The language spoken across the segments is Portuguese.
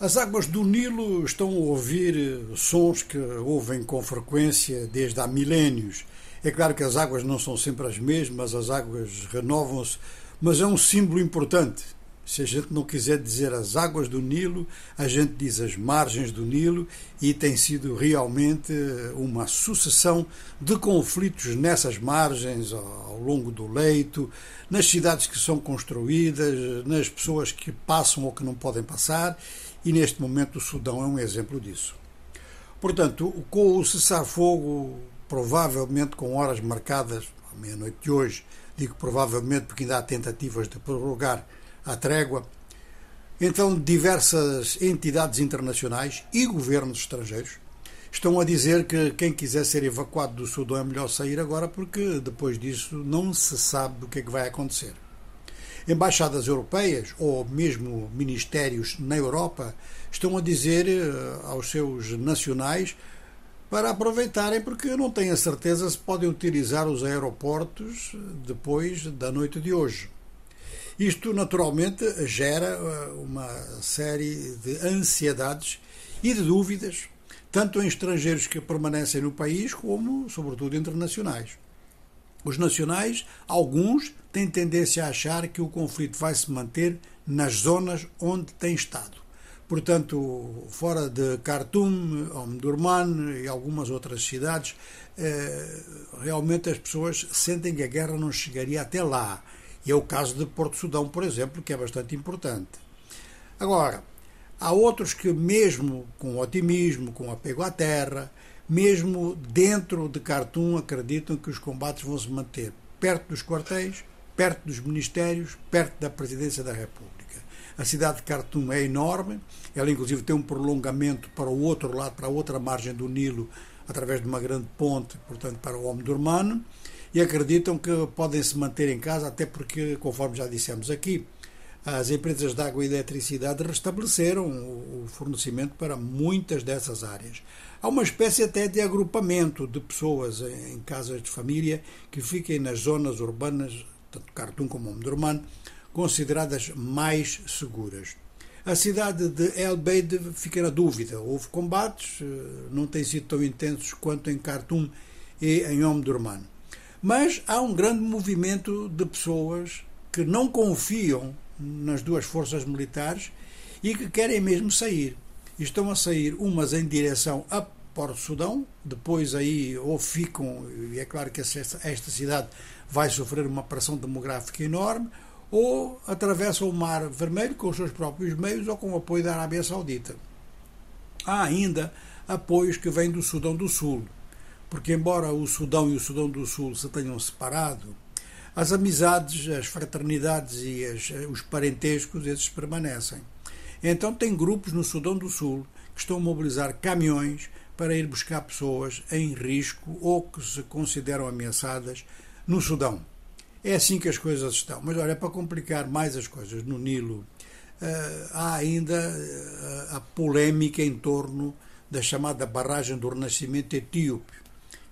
As águas do Nilo estão a ouvir sons que ouvem com frequência desde há milénios. É claro que as águas não são sempre as mesmas, as águas renovam-se, mas é um símbolo importante. Se a gente não quiser dizer as águas do Nilo, a gente diz as margens do Nilo e tem sido realmente uma sucessão de conflitos nessas margens, ao longo do leito, nas cidades que são construídas, nas pessoas que passam ou que não podem passar e neste momento o Sudão é um exemplo disso. Portanto, com o cessar-fogo, provavelmente com horas marcadas à meia-noite de hoje, digo provavelmente porque ainda há tentativas de prorrogar a trégua, então diversas entidades internacionais e governos estrangeiros estão a dizer que quem quiser ser evacuado do Sudão é melhor sair agora porque depois disso não se sabe o que é que vai acontecer. Embaixadas europeias ou mesmo ministérios na Europa estão a dizer eh, aos seus nacionais para aproveitarem, porque não têm a certeza se podem utilizar os aeroportos depois da noite de hoje. Isto, naturalmente, gera eh, uma série de ansiedades e de dúvidas, tanto em estrangeiros que permanecem no país, como, sobretudo, internacionais. Os nacionais, alguns, têm tendência a achar que o conflito vai se manter nas zonas onde tem estado. Portanto, fora de Khartoum, Omdurman e algumas outras cidades, eh, realmente as pessoas sentem que a guerra não chegaria até lá. E é o caso de Porto Sudão, por exemplo, que é bastante importante. Agora, há outros que, mesmo com otimismo, com apego à terra, mesmo dentro de Khartoum, acreditam que os combates vão se manter perto dos quartéis, perto dos ministérios, perto da presidência da República. A cidade de Khartoum é enorme, ela inclusive tem um prolongamento para o outro lado, para a outra margem do Nilo, através de uma grande ponte, portanto, para o Omdurman, e acreditam que podem se manter em casa, até porque, conforme já dissemos aqui, as empresas de água e eletricidade restabeleceram o fornecimento para muitas dessas áreas. Há uma espécie até de agrupamento de pessoas em casas de família que fiquem nas zonas urbanas, tanto Khartoum como Omdurman, consideradas mais seguras. A cidade de El Beid fica na dúvida. Houve combates, eh, não têm sido tão intensos quanto em Khartoum e em Omdurman. Mas há um grande movimento de pessoas que não confiam nas duas forças militares e que querem mesmo sair. Estão a sair umas em direção a Porto Sudão, depois aí ou ficam, e é claro que esta cidade vai sofrer uma pressão demográfica enorme, ou atravessam o Mar Vermelho com os seus próprios meios ou com o apoio da Arábia Saudita. Há ainda apoios que vêm do Sudão do Sul, porque embora o Sudão e o Sudão do Sul se tenham separado, as amizades, as fraternidades e as, os parentescos, esses permanecem. Então tem grupos no Sudão do Sul que estão a mobilizar caminhões para ir buscar pessoas em risco ou que se consideram ameaçadas no Sudão. É assim que as coisas estão. Mas olha, para complicar mais as coisas no Nilo, uh, há ainda uh, a polémica em torno da chamada barragem do Renascimento etíope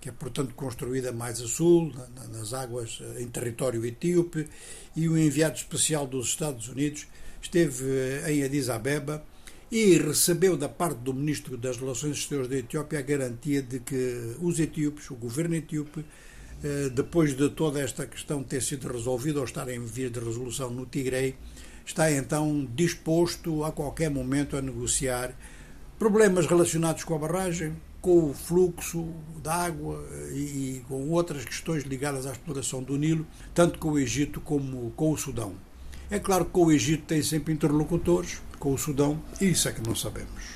que é, portanto, construída mais a sul, nas águas eh, em território etíope, e o enviado especial dos Estados Unidos esteve eh, em Addis Abeba e recebeu da parte do Ministro das Relações Exteriores da Etiópia a garantia de que os etíopes, o governo etíope, eh, depois de toda esta questão ter sido resolvida ou estar em via de resolução no Tigre, está então disposto a qualquer momento a negociar problemas relacionados com a barragem, com o fluxo da água e, e com outras questões ligadas à exploração do Nilo, tanto com o Egito como com o Sudão. É claro que com o Egito tem sempre interlocutores, com o Sudão, e isso é que não sabemos.